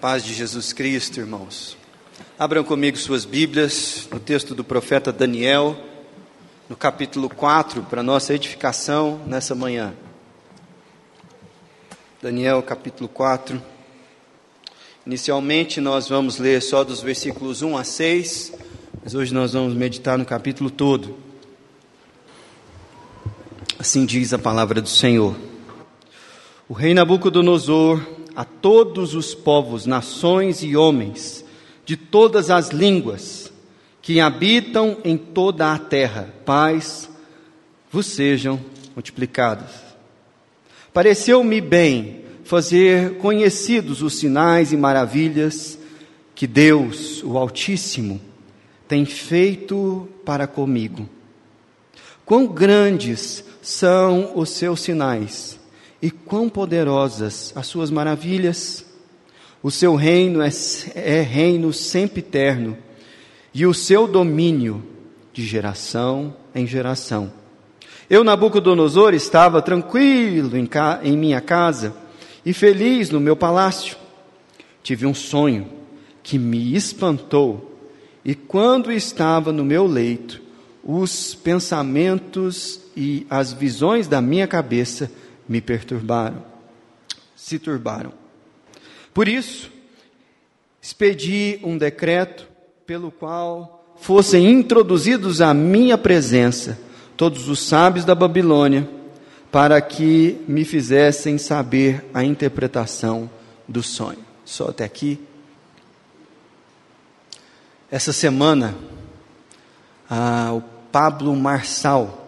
Paz de Jesus Cristo, irmãos. Abram comigo suas Bíblias no texto do profeta Daniel, no capítulo 4, para nossa edificação nessa manhã. Daniel, capítulo 4. Inicialmente nós vamos ler só dos versículos 1 a 6, mas hoje nós vamos meditar no capítulo todo. Assim diz a palavra do Senhor. O rei Nabucodonosor a todos os povos, nações e homens, de todas as línguas, que habitam em toda a terra, paz vos sejam multiplicadas. Pareceu-me bem fazer conhecidos os sinais e maravilhas que Deus, o Altíssimo, tem feito para comigo. Quão grandes são os seus sinais e quão poderosas as suas maravilhas. O seu reino é, é reino sempre eterno, e o seu domínio de geração em geração. Eu, Nabucodonosor, estava tranquilo em, ca, em minha casa e feliz no meu palácio. Tive um sonho que me espantou, e quando estava no meu leito, os pensamentos e as visões da minha cabeça me perturbaram, se turbaram. Por isso, expedi um decreto pelo qual fossem introduzidos à minha presença todos os sábios da Babilônia, para que me fizessem saber a interpretação do sonho. Só até aqui. Essa semana, ah, o Pablo Marçal,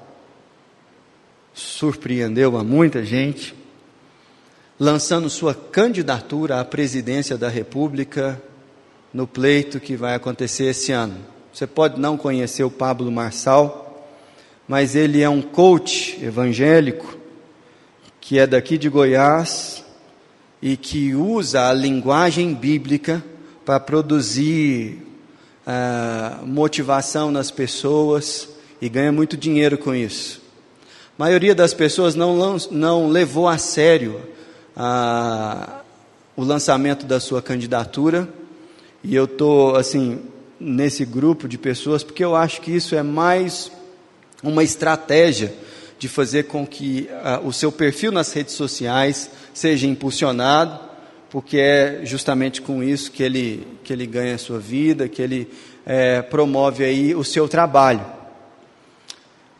surpreendeu a muita gente, lançando sua candidatura à presidência da República no pleito que vai acontecer esse ano. Você pode não conhecer o Pablo Marçal, mas ele é um coach evangélico que é daqui de Goiás e que usa a linguagem bíblica para produzir uh, motivação nas pessoas e ganha muito dinheiro com isso. A maioria das pessoas não, não levou a sério a, o lançamento da sua candidatura, e eu estou, assim, nesse grupo de pessoas, porque eu acho que isso é mais uma estratégia de fazer com que o seu perfil nas redes sociais seja impulsionado, porque é justamente com isso que ele, que ele ganha a sua vida, que ele é, promove aí o seu trabalho.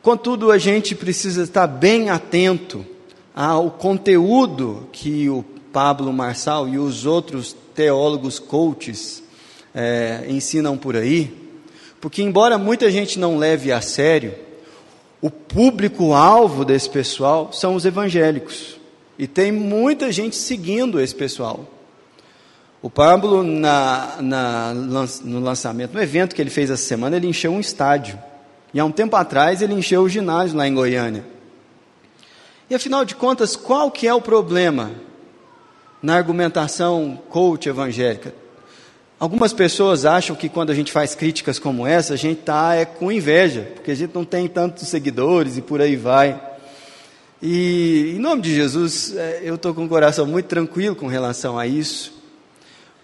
Contudo, a gente precisa estar bem atento ao conteúdo que o Pablo Marçal e os outros teólogos coaches é, ensinam por aí, porque, embora muita gente não leve a sério, o público-alvo desse pessoal são os evangélicos. E tem muita gente seguindo esse pessoal. O Pablo, na, na, no lançamento, no evento que ele fez essa semana, ele encheu um estádio. E há um tempo atrás ele encheu o ginásio lá em Goiânia. E afinal de contas, qual que é o problema na argumentação coach evangélica? Algumas pessoas acham que quando a gente faz críticas como essa, a gente está é, com inveja, porque a gente não tem tantos seguidores e por aí vai. E em nome de Jesus, é, eu estou com o coração muito tranquilo com relação a isso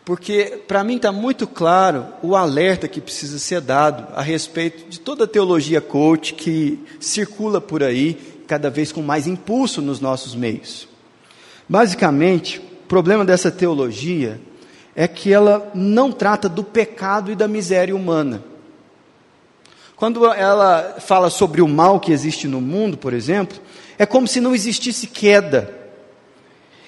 porque para mim está muito claro o alerta que precisa ser dado a respeito de toda a teologia coach que circula por aí, cada vez com mais impulso nos nossos meios. Basicamente, o problema dessa teologia é que ela não trata do pecado e da miséria humana. Quando ela fala sobre o mal que existe no mundo, por exemplo, é como se não existisse queda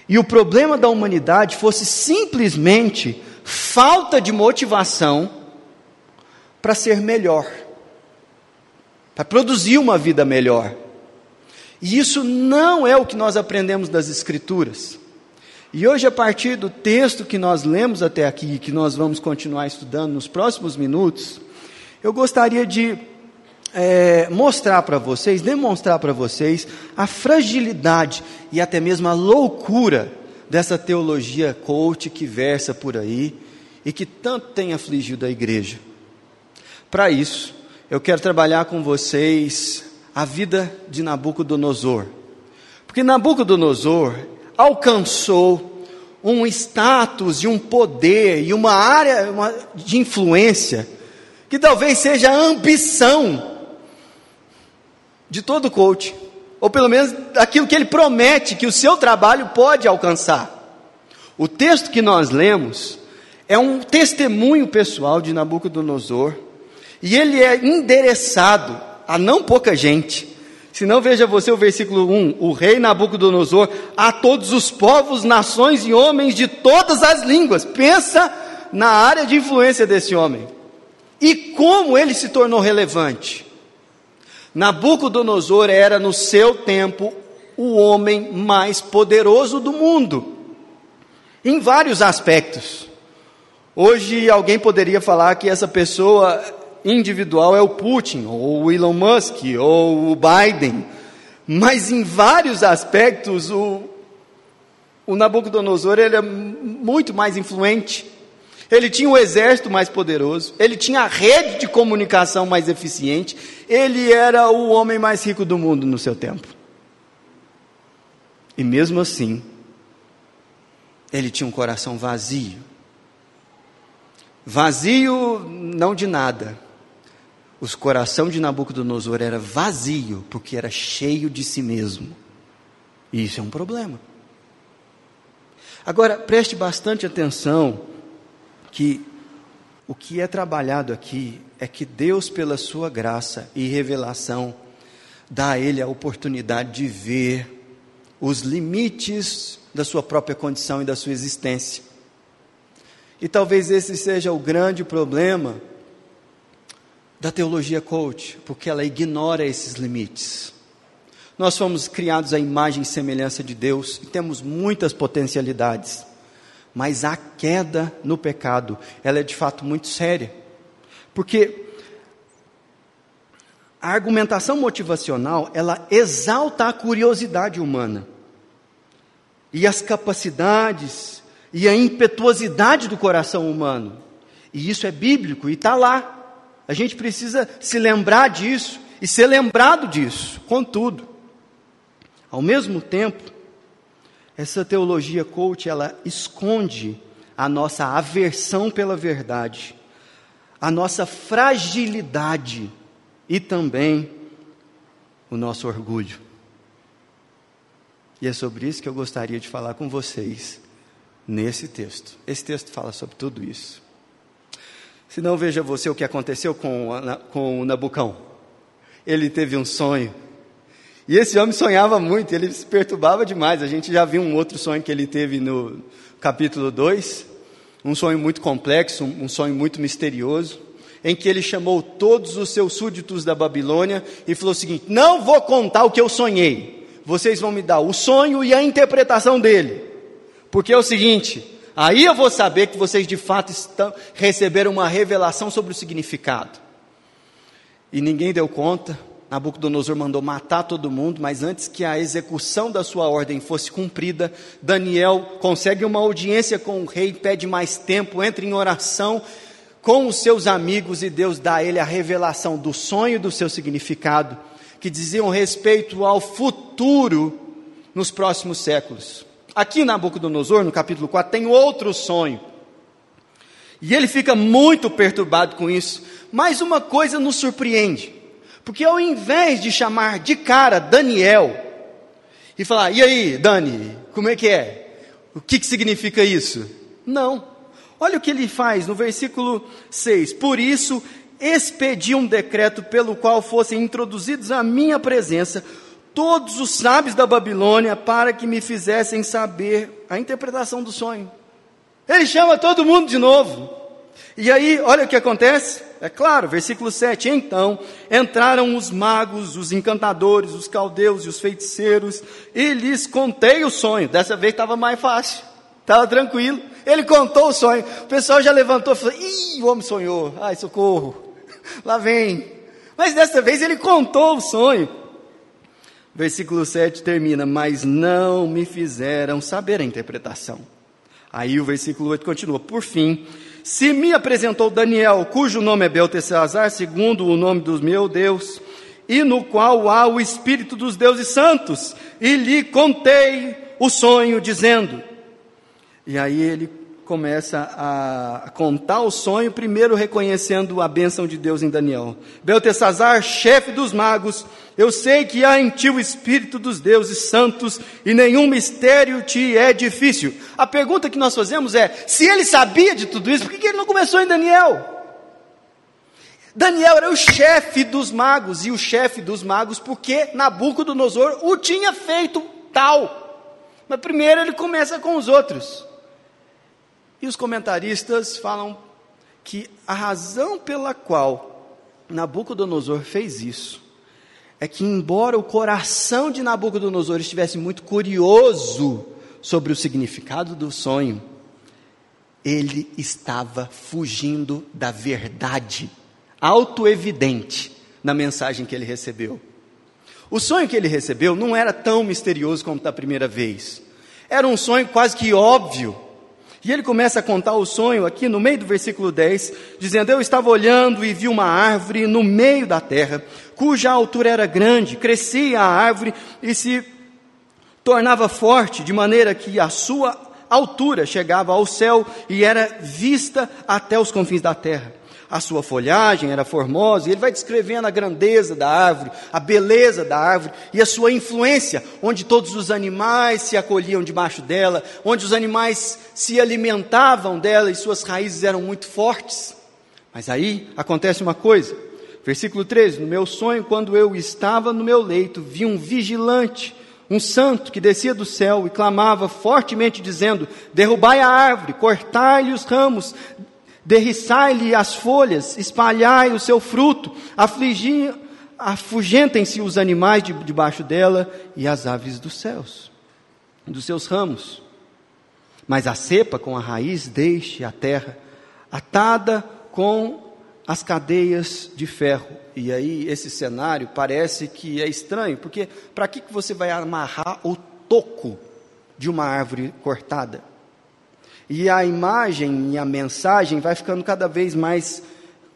e o problema da humanidade fosse simplesmente falta de motivação para ser melhor, para produzir uma vida melhor. E isso não é o que nós aprendemos das Escrituras. E hoje, a partir do texto que nós lemos até aqui, que nós vamos continuar estudando nos próximos minutos, eu gostaria de é, mostrar para vocês, demonstrar para vocês a fragilidade e até mesmo a loucura dessa teologia coach que versa por aí e que tanto tem afligido a igreja. Para isso, eu quero trabalhar com vocês a vida de Nabucodonosor. Porque Nabucodonosor alcançou um status e um poder e uma área de influência que talvez seja a ambição de todo coach, ou pelo menos aquilo que ele promete que o seu trabalho pode alcançar. O texto que nós lemos é um testemunho pessoal de Nabucodonosor, e ele é endereçado a não pouca gente. Se não, veja você o versículo 1: O rei Nabucodonosor a todos os povos, nações e homens de todas as línguas. Pensa na área de influência desse homem. E como ele se tornou relevante? Nabucodonosor era, no seu tempo, o homem mais poderoso do mundo, em vários aspectos. Hoje alguém poderia falar que essa pessoa individual é o Putin, ou o Elon Musk, ou o Biden, mas em vários aspectos o, o Nabucodonosor ele é muito mais influente. Ele tinha o exército mais poderoso, ele tinha a rede de comunicação mais eficiente, ele era o homem mais rico do mundo no seu tempo. E mesmo assim, ele tinha um coração vazio. Vazio não de nada. O coração de Nabucodonosor era vazio, porque era cheio de si mesmo. E isso é um problema. Agora, preste bastante atenção que o que é trabalhado aqui é que Deus, pela sua graça e revelação, dá a ele a oportunidade de ver os limites da sua própria condição e da sua existência. E talvez esse seja o grande problema da teologia coach, porque ela ignora esses limites. Nós fomos criados à imagem e semelhança de Deus e temos muitas potencialidades, mas a queda no pecado, ela é de fato muito séria, porque a argumentação motivacional, ela exalta a curiosidade humana e as capacidades e a impetuosidade do coração humano. E isso é bíblico e está lá. A gente precisa se lembrar disso e ser lembrado disso. Contudo, ao mesmo tempo, essa teologia coach ela esconde a nossa aversão pela verdade, a nossa fragilidade e também o nosso orgulho. E é sobre isso que eu gostaria de falar com vocês nesse texto. Esse texto fala sobre tudo isso. Se não, veja você o que aconteceu com, o Nabucão. Ele teve um sonho. E esse homem sonhava muito, ele se perturbava demais. A gente já viu um outro sonho que ele teve no capítulo 2. Um sonho muito complexo, um sonho muito misterioso. Em que ele chamou todos os seus súditos da Babilônia e falou o seguinte: Não vou contar o que eu sonhei. Vocês vão me dar o sonho e a interpretação dele. Porque é o seguinte: Aí eu vou saber que vocês de fato estão, receberam uma revelação sobre o significado. E ninguém deu conta. Nabucodonosor mandou matar todo mundo, mas antes que a execução da sua ordem fosse cumprida, Daniel consegue uma audiência com o rei, pede mais tempo, entra em oração com os seus amigos e Deus dá a ele a revelação do sonho e do seu significado, que diziam respeito ao futuro nos próximos séculos. Aqui em Nabucodonosor, no capítulo 4, tem outro sonho. E ele fica muito perturbado com isso. Mas uma coisa nos surpreende. Porque ao invés de chamar de cara Daniel e falar, e aí, Dani, como é que é? O que, que significa isso? Não. Olha o que ele faz no versículo 6. Por isso, expedi um decreto pelo qual fossem introduzidos à minha presença todos os sábios da Babilônia para que me fizessem saber a interpretação do sonho. Ele chama todo mundo de novo. E aí, olha o que acontece. É claro, versículo 7. Então entraram os magos, os encantadores, os caldeus e os feiticeiros, e lhes contei o sonho. Dessa vez estava mais fácil, estava tranquilo. Ele contou o sonho. O pessoal já levantou e falou: Ih, o homem sonhou. Ai, socorro. Lá vem. Mas dessa vez ele contou o sonho. Versículo 7 termina: Mas não me fizeram saber a interpretação. Aí o versículo 8 continua: Por fim, se me apresentou Daniel, cujo nome é Beltesazar, segundo o nome do meu Deus, e no qual há o Espírito dos deuses santos, e lhe contei o sonho, dizendo: E aí ele começa a contar o sonho, primeiro reconhecendo a bênção de Deus em Daniel. Beltesazar, chefe dos magos, eu sei que há em ti o Espírito dos deuses santos e nenhum mistério te é difícil. A pergunta que nós fazemos é: se ele sabia de tudo isso, por que ele não começou em Daniel? Daniel era o chefe dos magos, e o chefe dos magos, porque Nabucodonosor o tinha feito tal. Mas primeiro ele começa com os outros. E os comentaristas falam que a razão pela qual Nabucodonosor fez isso é que, embora o coração de Nabucodonosor estivesse muito curioso sobre o significado do sonho, ele estava fugindo da verdade autoevidente na mensagem que ele recebeu. O sonho que ele recebeu não era tão misterioso como da primeira vez. Era um sonho quase que óbvio. E ele começa a contar o sonho aqui no meio do versículo 10, dizendo: Eu estava olhando e vi uma árvore no meio da terra, cuja altura era grande, crescia a árvore e se tornava forte, de maneira que a sua altura chegava ao céu e era vista até os confins da terra a sua folhagem era formosa, e ele vai descrevendo a grandeza da árvore, a beleza da árvore e a sua influência, onde todos os animais se acolhiam debaixo dela, onde os animais se alimentavam dela e suas raízes eram muito fortes. Mas aí acontece uma coisa, versículo 13: No meu sonho, quando eu estava no meu leito, vi um vigilante, um santo que descia do céu e clamava fortemente, dizendo: Derrubai a árvore, cortai-lhe os ramos, derriçai-lhe as folhas, espalhai o seu fruto, afugentem-se os animais de, debaixo dela e as aves dos céus, dos seus ramos. Mas a cepa com a raiz deixe a terra, atada com as cadeias de ferro. E aí esse cenário parece que é estranho, porque para que, que você vai amarrar o toco de uma árvore cortada? E a imagem e a mensagem vai ficando cada vez mais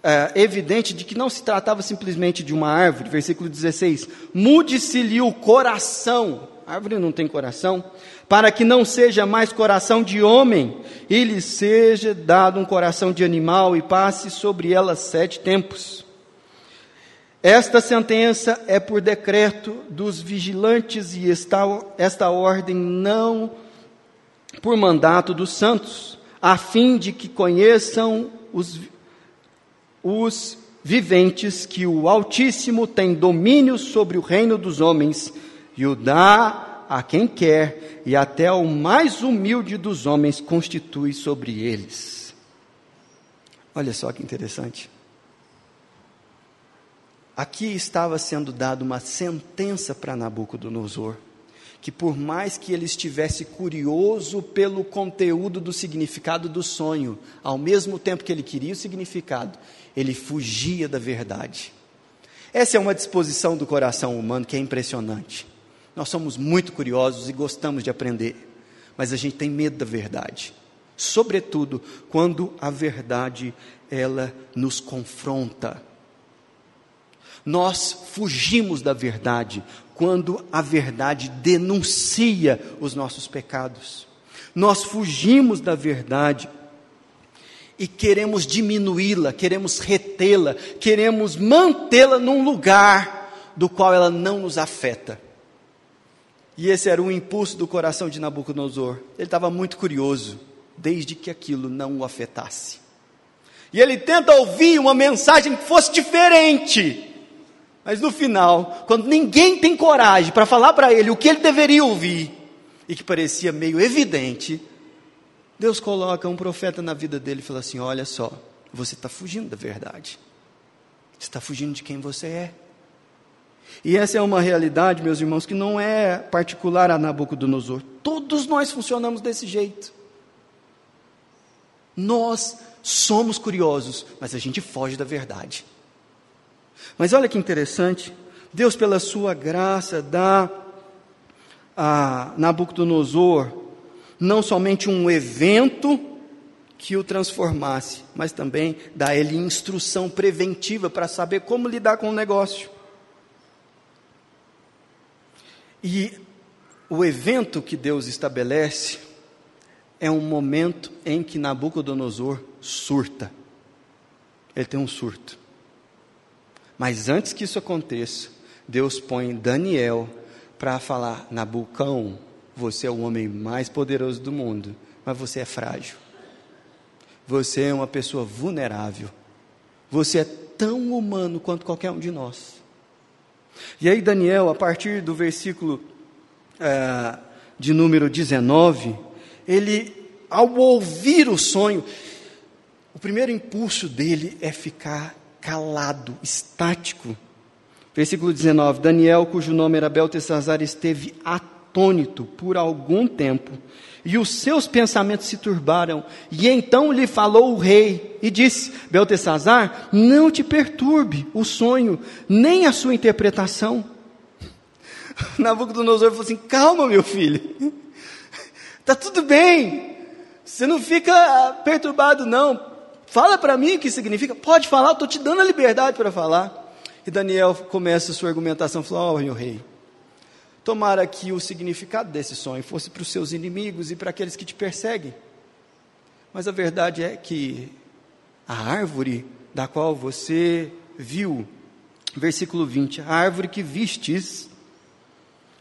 é, evidente de que não se tratava simplesmente de uma árvore. Versículo 16: Mude-se-lhe o coração, a árvore não tem coração, para que não seja mais coração de homem, e lhe seja dado um coração de animal, e passe sobre ela sete tempos. Esta sentença é por decreto dos vigilantes, e esta, esta ordem não por mandato dos santos, a fim de que conheçam os, os viventes que o Altíssimo tem domínio sobre o reino dos homens e o dá a quem quer, e até o mais humilde dos homens constitui sobre eles. Olha só que interessante. Aqui estava sendo dada uma sentença para Nabucodonosor que por mais que ele estivesse curioso pelo conteúdo do significado do sonho, ao mesmo tempo que ele queria o significado, ele fugia da verdade. Essa é uma disposição do coração humano que é impressionante. Nós somos muito curiosos e gostamos de aprender, mas a gente tem medo da verdade. Sobretudo quando a verdade ela nos confronta. Nós fugimos da verdade quando a verdade denuncia os nossos pecados. Nós fugimos da verdade e queremos diminuí-la, queremos retê-la, queremos mantê-la num lugar do qual ela não nos afeta. E esse era o impulso do coração de Nabucodonosor. Ele estava muito curioso, desde que aquilo não o afetasse. E ele tenta ouvir uma mensagem que fosse diferente. Mas no final, quando ninguém tem coragem para falar para ele o que ele deveria ouvir, e que parecia meio evidente, Deus coloca um profeta na vida dele e fala assim: Olha só, você está fugindo da verdade, você está fugindo de quem você é. E essa é uma realidade, meus irmãos, que não é particular a Nabucodonosor. Todos nós funcionamos desse jeito. Nós somos curiosos, mas a gente foge da verdade. Mas olha que interessante, Deus, pela sua graça, dá a Nabucodonosor não somente um evento que o transformasse, mas também dá ele instrução preventiva para saber como lidar com o negócio. E o evento que Deus estabelece é um momento em que Nabucodonosor surta. Ele tem um surto. Mas antes que isso aconteça, Deus põe Daniel para falar: Nabucão, você é o homem mais poderoso do mundo, mas você é frágil. Você é uma pessoa vulnerável. Você é tão humano quanto qualquer um de nós. E aí, Daniel, a partir do versículo é, de número 19, ele, ao ouvir o sonho, o primeiro impulso dele é ficar calado, estático. Versículo 19: Daniel, cujo nome era Beltesazar, esteve atônito por algum tempo, e os seus pensamentos se turbaram. E então lhe falou o rei e disse: Beltesazar, não te perturbe o sonho, nem a sua interpretação. Nabucodonosor falou assim: Calma, meu filho, está tudo bem, você não fica perturbado, não. Fala para mim o que significa. Pode falar, estou te dando a liberdade para falar. E Daniel começa a sua argumentação, falou, ó oh, meu rei, tomara que o significado desse sonho fosse para os seus inimigos e para aqueles que te perseguem. Mas a verdade é que a árvore da qual você viu, versículo 20, a árvore que vistes,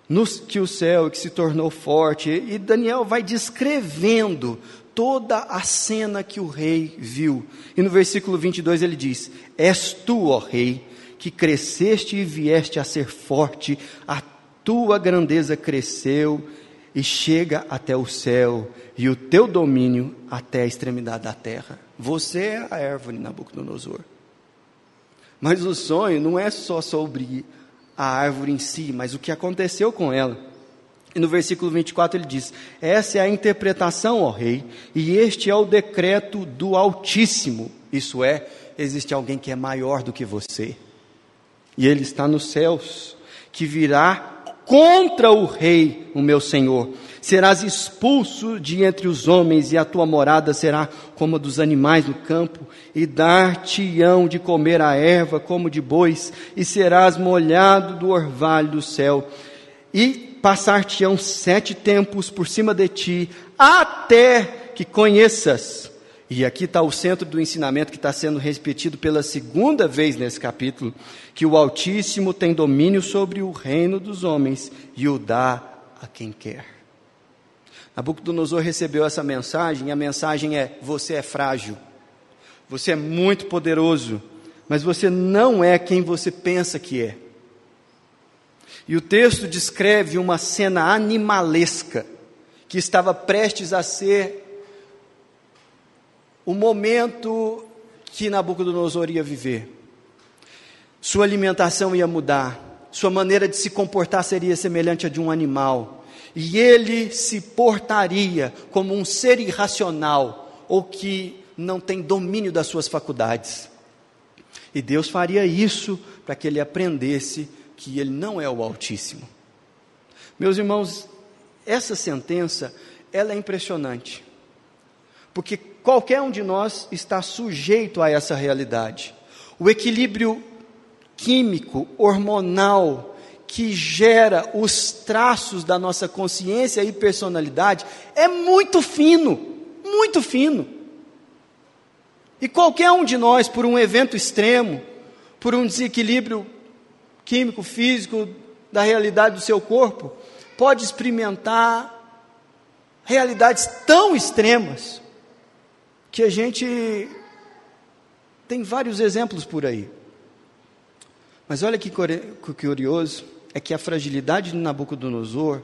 nos, que o céu que se tornou forte, e Daniel vai descrevendo toda a cena que o rei viu. E no versículo 22 ele diz: És tu, ó rei, que cresceste e vieste a ser forte, a tua grandeza cresceu e chega até o céu, e o teu domínio até a extremidade da terra. Você é a árvore, Nabucodonosor. Mas o sonho não é só sobre a árvore em si, mas o que aconteceu com ela. E no versículo 24 ele diz: Essa é a interpretação, ó rei, e este é o decreto do Altíssimo. Isso é, existe alguém que é maior do que você, e ele está nos céus, que virá contra o rei, o meu senhor. Serás expulso de entre os homens, e a tua morada será como a dos animais no campo, e dar-te-ão de comer a erva como de bois, e serás molhado do orvalho do céu. E passar-te-ão sete tempos por cima de ti, até que conheças. E aqui está o centro do ensinamento que está sendo repetido pela segunda vez nesse capítulo: que o Altíssimo tem domínio sobre o reino dos homens e o dá a quem quer. Nabucodonosor recebeu essa mensagem, e a mensagem é: você é frágil, você é muito poderoso, mas você não é quem você pensa que é. E o texto descreve uma cena animalesca que estava prestes a ser o momento que Nabucodonosor ia viver. Sua alimentação ia mudar, sua maneira de se comportar seria semelhante a de um animal, e ele se portaria como um ser irracional ou que não tem domínio das suas faculdades. E Deus faria isso para que ele aprendesse que ele não é o Altíssimo. Meus irmãos, essa sentença, ela é impressionante. Porque qualquer um de nós está sujeito a essa realidade. O equilíbrio químico, hormonal, que gera os traços da nossa consciência e personalidade é muito fino, muito fino. E qualquer um de nós, por um evento extremo, por um desequilíbrio químico, físico da realidade do seu corpo, pode experimentar realidades tão extremas que a gente tem vários exemplos por aí. Mas olha que curioso, é que a fragilidade de Nabucodonosor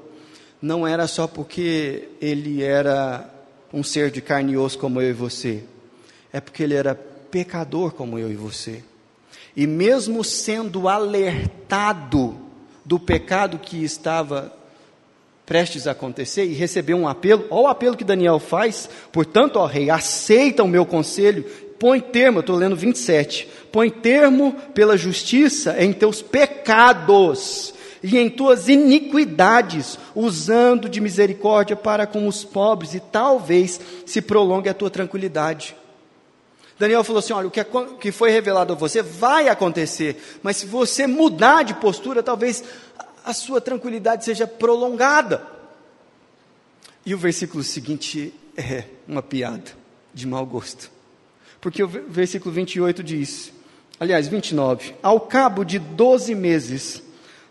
não era só porque ele era um ser de carne e osso como eu e você, é porque ele era pecador como eu e você. E mesmo sendo alertado do pecado que estava prestes a acontecer e recebeu um apelo, olha o apelo que Daniel faz, portanto, ó rei, aceita o meu conselho, põe termo, eu estou lendo 27, põe termo pela justiça em teus pecados e em tuas iniquidades, usando de misericórdia para com os pobres, e talvez se prolongue a tua tranquilidade. Daniel falou assim: olha, o que, que foi revelado a você vai acontecer, mas se você mudar de postura, talvez a sua tranquilidade seja prolongada. E o versículo seguinte é uma piada de mau gosto. Porque o versículo 28 diz, aliás, 29, ao cabo de 12 meses,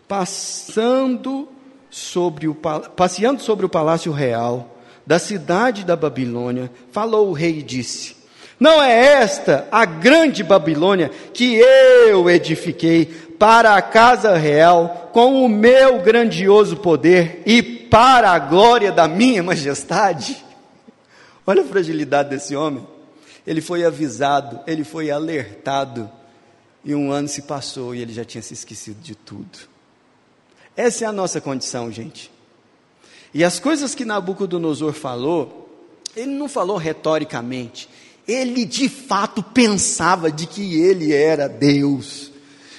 passando sobre o, passeando sobre o palácio real da cidade da Babilônia, falou o rei e disse: Não é esta a grande Babilônia que eu edifiquei para a casa real com o meu grandioso poder e para a glória da minha majestade? Olha a fragilidade desse homem. Ele foi avisado, ele foi alertado, e um ano se passou e ele já tinha se esquecido de tudo. Essa é a nossa condição, gente. E as coisas que Nabucodonosor falou, ele não falou retoricamente, ele de fato pensava de que ele era Deus,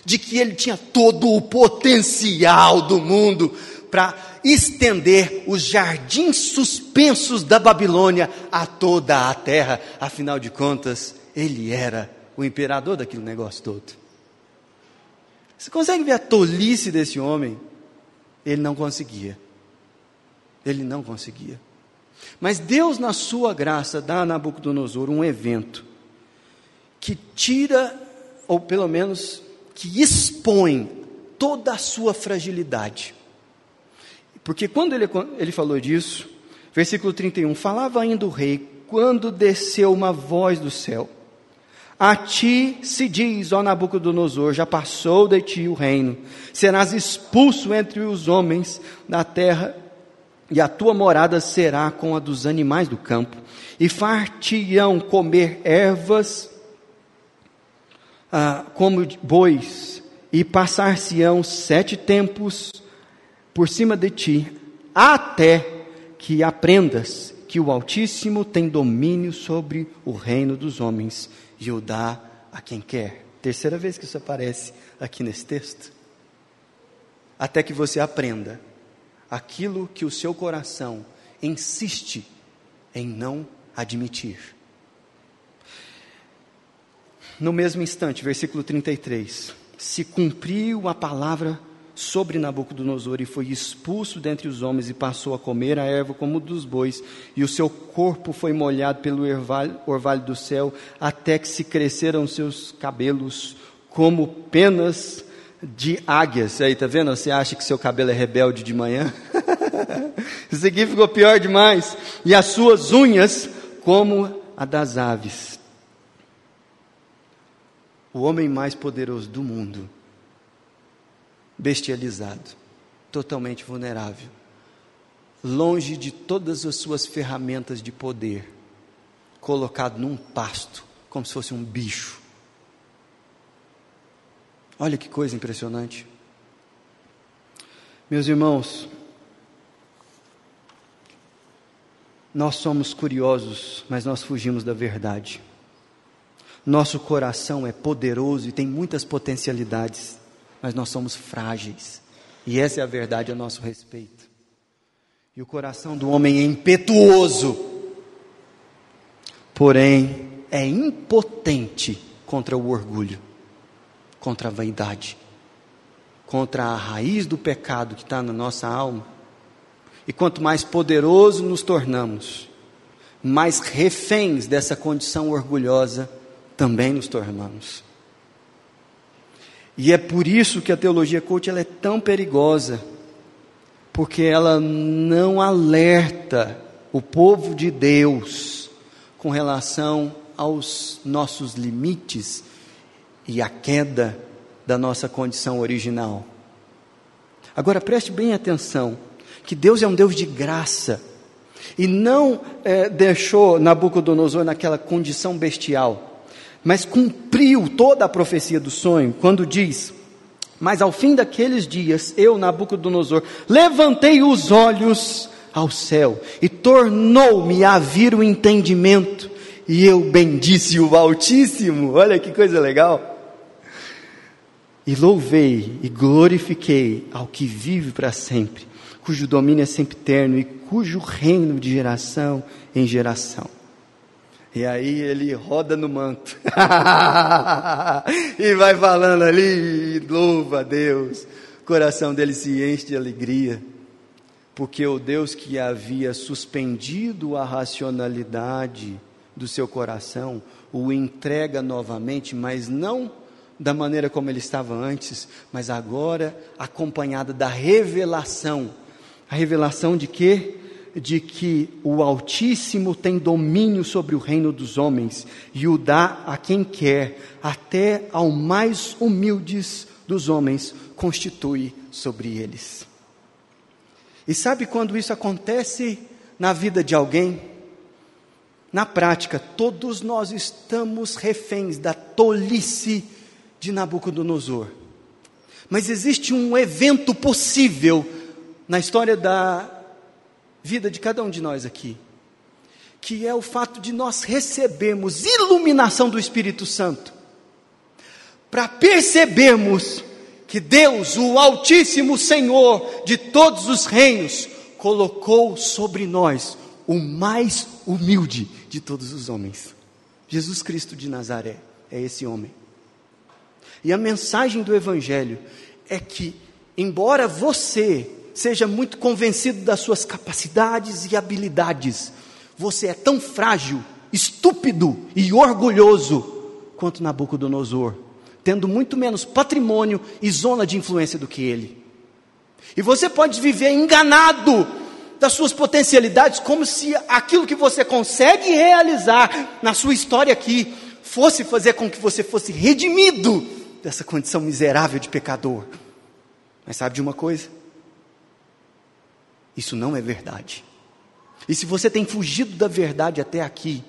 de que ele tinha todo o potencial do mundo para estender os jardins suspensos da Babilônia a toda a terra. Afinal de contas, ele era o imperador daquele negócio todo. Você consegue ver a tolice desse homem? Ele não conseguia. Ele não conseguia. Mas Deus, na sua graça, dá a Nabucodonosor um evento que tira, ou pelo menos que expõe toda a sua fragilidade. Porque quando ele, ele falou disso, versículo 31, falava ainda o rei, quando desceu uma voz do céu. A ti se diz, ó Nabucodonosor, já passou de ti o reino, serás expulso entre os homens da terra, e a tua morada será com a dos animais do campo, e far-te-ão comer ervas ah, como bois, e passar-se-ão sete tempos por cima de ti, até que aprendas que o Altíssimo tem domínio sobre o reino dos homens e o dá a quem quer. Terceira vez que isso aparece aqui nesse texto. Até que você aprenda aquilo que o seu coração insiste em não admitir. No mesmo instante, versículo 33, se cumpriu a palavra sobre Nabucodonosor e foi expulso dentre os homens e passou a comer a erva como dos bois, e o seu corpo foi molhado pelo orvalho, orvalho do céu, até que se cresceram seus cabelos como penas de águias. Aí, tá vendo? Você acha que seu cabelo é rebelde de manhã? Isso aqui ficou pior demais. E as suas unhas como a das aves. O homem mais poderoso do mundo bestializado, totalmente vulnerável, longe de todas as suas ferramentas de poder, colocado num pasto, como se fosse um bicho. Olha que coisa impressionante. Meus irmãos, nós somos curiosos, mas nós fugimos da verdade. Nosso coração é poderoso e tem muitas potencialidades mas nós somos frágeis. E essa é a verdade a nosso respeito. E o coração do homem é impetuoso, porém é impotente contra o orgulho, contra a vaidade, contra a raiz do pecado que está na nossa alma. E quanto mais poderoso nos tornamos, mais reféns dessa condição orgulhosa também nos tornamos. E é por isso que a teologia coach ela é tão perigosa, porque ela não alerta o povo de Deus com relação aos nossos limites e à queda da nossa condição original. Agora preste bem atenção, que Deus é um Deus de graça e não é, deixou Nabucodonosor naquela condição bestial mas cumpriu toda a profecia do sonho, quando diz: Mas ao fim daqueles dias, eu, Nabucodonosor, levantei os olhos ao céu e tornou-me a vir o entendimento, e eu bendisse o Altíssimo. Olha que coisa legal. E louvei e glorifiquei ao que vive para sempre, cujo domínio é sempre eterno e cujo reino de geração em geração. E aí ele roda no manto. e vai falando ali, louva a Deus. O coração dele se enche de alegria. porque o Deus que havia suspendido a racionalidade do seu coração o entrega novamente, mas não da maneira como ele estava antes, mas agora acompanhada da revelação. A revelação de quê? De que o Altíssimo tem domínio sobre o reino dos homens e o dá a quem quer, até ao mais humildes dos homens constitui sobre eles. E sabe quando isso acontece na vida de alguém? Na prática, todos nós estamos reféns da tolice de Nabucodonosor. Mas existe um evento possível na história da vida de cada um de nós aqui, que é o fato de nós recebermos iluminação do Espírito Santo, para percebermos que Deus, o Altíssimo Senhor de todos os reinos, colocou sobre nós o mais humilde de todos os homens. Jesus Cristo de Nazaré é esse homem. E a mensagem do Evangelho é que, embora você seja muito convencido das suas capacidades e habilidades, você é tão frágil, estúpido e orgulhoso quanto Nabucodonosor, tendo muito menos patrimônio e zona de influência do que ele. E você pode viver enganado das suas potencialidades, como se aquilo que você consegue realizar na sua história aqui fosse fazer com que você fosse redimido dessa condição miserável de pecador. Mas sabe de uma coisa? Isso não é verdade. E se você tem fugido da verdade até aqui,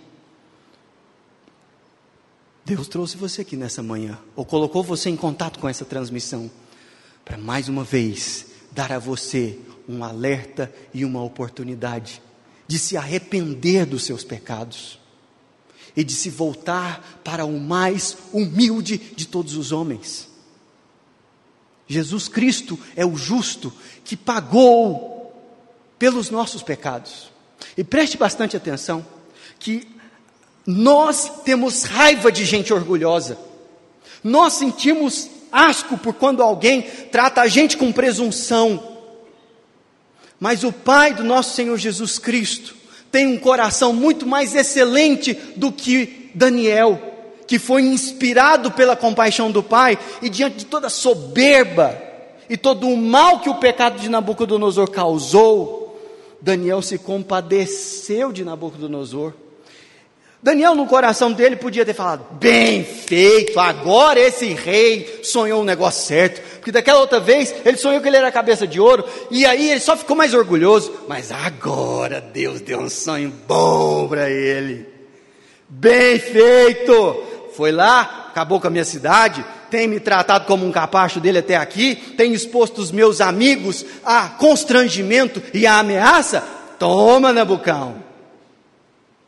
Deus trouxe você aqui nessa manhã, ou colocou você em contato com essa transmissão, para mais uma vez dar a você um alerta e uma oportunidade de se arrepender dos seus pecados e de se voltar para o mais humilde de todos os homens. Jesus Cristo é o justo que pagou pelos nossos pecados. E preste bastante atenção que nós temos raiva de gente orgulhosa. Nós sentimos asco por quando alguém trata a gente com presunção. Mas o Pai do nosso Senhor Jesus Cristo tem um coração muito mais excelente do que Daniel, que foi inspirado pela compaixão do Pai e diante de toda a soberba e todo o mal que o pecado de Nabucodonosor causou, Daniel se compadeceu de Nabucodonosor Daniel, no coração dele, podia ter falado: bem feito, agora esse rei sonhou um negócio certo. Porque daquela outra vez, ele sonhou que ele era cabeça de ouro, e aí ele só ficou mais orgulhoso. Mas agora Deus deu um sonho bom para ele. Bem feito! Foi lá, acabou com a minha cidade, tem me tratado como um capacho dele até aqui, tem exposto os meus amigos a constrangimento e a ameaça. Toma, Nabucão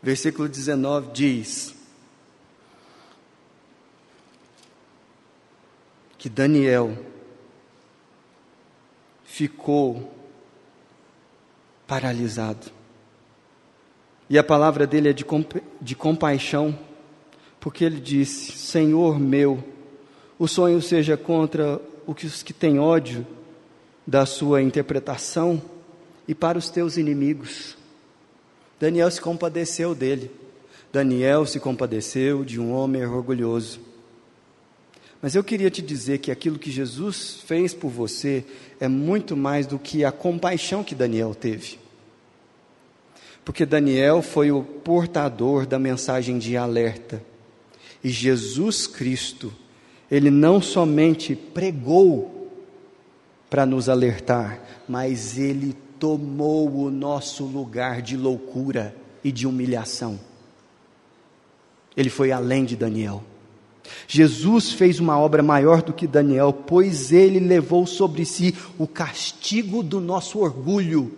versículo 19 diz: que Daniel ficou paralisado. E a palavra dele é de, compa de compaixão, porque ele disse: Senhor meu, o sonho seja contra os que têm ódio da sua interpretação e para os teus inimigos. Daniel se compadeceu dele. Daniel se compadeceu de um homem orgulhoso. Mas eu queria te dizer que aquilo que Jesus fez por você é muito mais do que a compaixão que Daniel teve. Porque Daniel foi o portador da mensagem de alerta. E Jesus Cristo, ele não somente pregou para nos alertar, mas ele tomou o nosso lugar de loucura e de humilhação. Ele foi além de Daniel. Jesus fez uma obra maior do que Daniel, pois ele levou sobre si o castigo do nosso orgulho.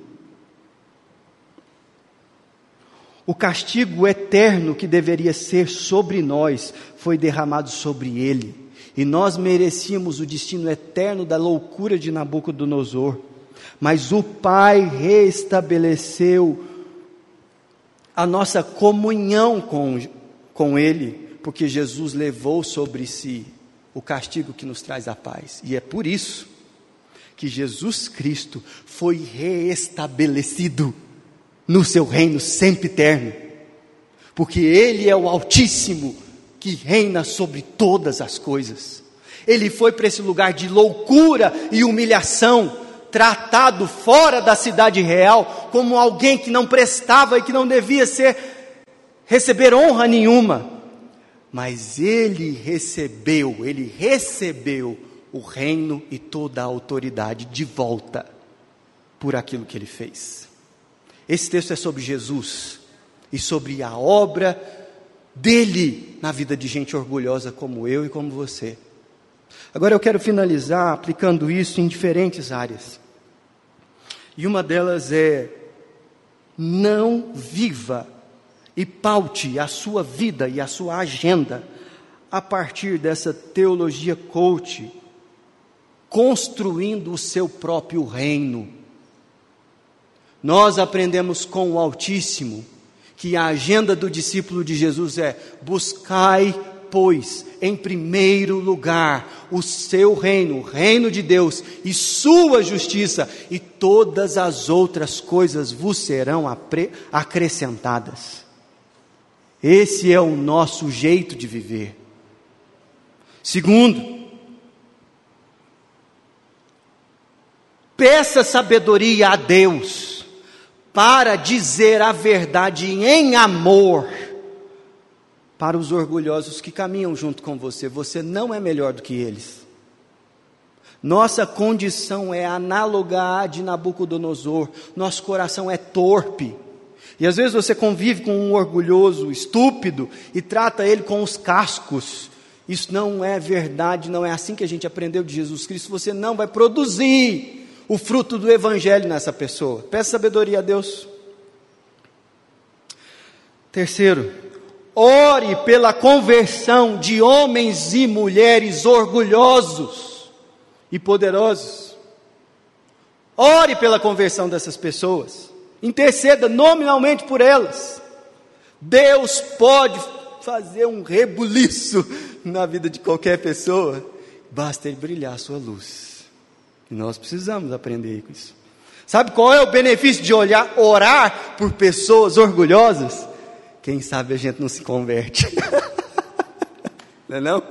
O castigo eterno que deveria ser sobre nós foi derramado sobre ele, e nós merecíamos o destino eterno da loucura de Nabucodonosor mas o Pai restabeleceu a nossa comunhão com, com Ele, porque Jesus levou sobre si o castigo que nos traz a paz. E é por isso que Jesus Cristo foi reestabelecido no seu reino sempre eterno, porque Ele é o Altíssimo que reina sobre todas as coisas. Ele foi para esse lugar de loucura e humilhação, tratado fora da cidade real como alguém que não prestava e que não devia ser receber honra nenhuma. Mas ele recebeu, ele recebeu o reino e toda a autoridade de volta por aquilo que ele fez. Esse texto é sobre Jesus e sobre a obra dele na vida de gente orgulhosa como eu e como você. Agora eu quero finalizar aplicando isso em diferentes áreas. E uma delas é: não viva e paute a sua vida e a sua agenda a partir dessa teologia coach, construindo o seu próprio reino. Nós aprendemos com o Altíssimo que a agenda do discípulo de Jesus é: buscai, pois, em primeiro lugar o seu reino, o reino de Deus e sua justiça, e todas as outras coisas vos serão acrescentadas. Esse é o nosso jeito de viver. Segundo, peça sabedoria a Deus para dizer a verdade em amor para os orgulhosos que caminham junto com você. Você não é melhor do que eles. Nossa condição é análoga à de Nabucodonosor. Nosso coração é torpe. E às vezes você convive com um orgulhoso, estúpido, e trata ele com os cascos. Isso não é verdade, não é assim que a gente aprendeu de Jesus Cristo. Você não vai produzir o fruto do Evangelho nessa pessoa. Peça sabedoria a Deus. Terceiro, ore pela conversão de homens e mulheres orgulhosos e poderosos. Ore pela conversão dessas pessoas. Interceda nominalmente por elas. Deus pode fazer um rebuliço na vida de qualquer pessoa, basta ele brilhar a sua luz. E nós precisamos aprender com isso. Sabe qual é o benefício de olhar, orar por pessoas orgulhosas? Quem sabe a gente não se converte. não é não?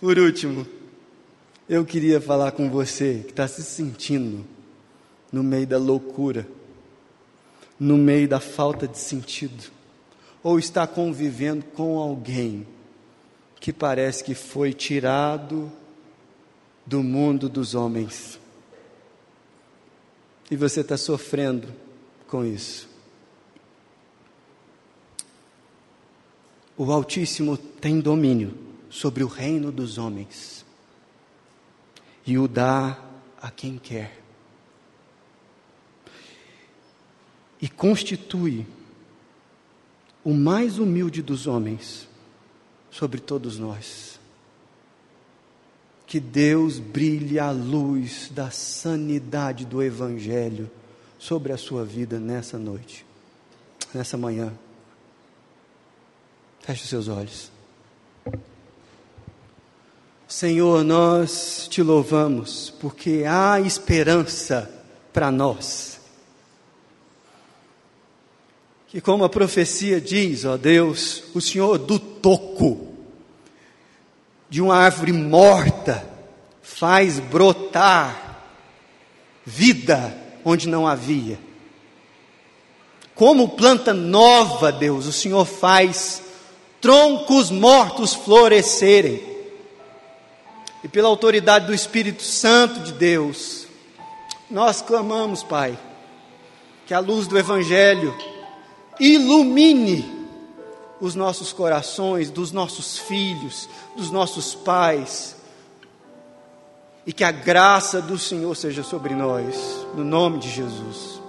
Por último, eu queria falar com você que está se sentindo no meio da loucura, no meio da falta de sentido, ou está convivendo com alguém que parece que foi tirado do mundo dos homens. E você está sofrendo com isso. O Altíssimo tem domínio sobre o reino dos homens e o dá a quem quer. E constitui o mais humilde dos homens sobre todos nós que Deus brilhe a luz da sanidade do Evangelho sobre a sua vida nessa noite, nessa manhã. Feche os seus olhos. Senhor, nós te louvamos porque há esperança para nós. Que, como a profecia diz, ó Deus, o Senhor do toco de uma árvore morta faz brotar vida onde não havia. Como planta nova, Deus, o Senhor faz troncos mortos florescerem. E pela autoridade do Espírito Santo de Deus, nós clamamos, Pai, que a luz do Evangelho ilumine os nossos corações, dos nossos filhos, dos nossos pais, e que a graça do Senhor seja sobre nós, no nome de Jesus.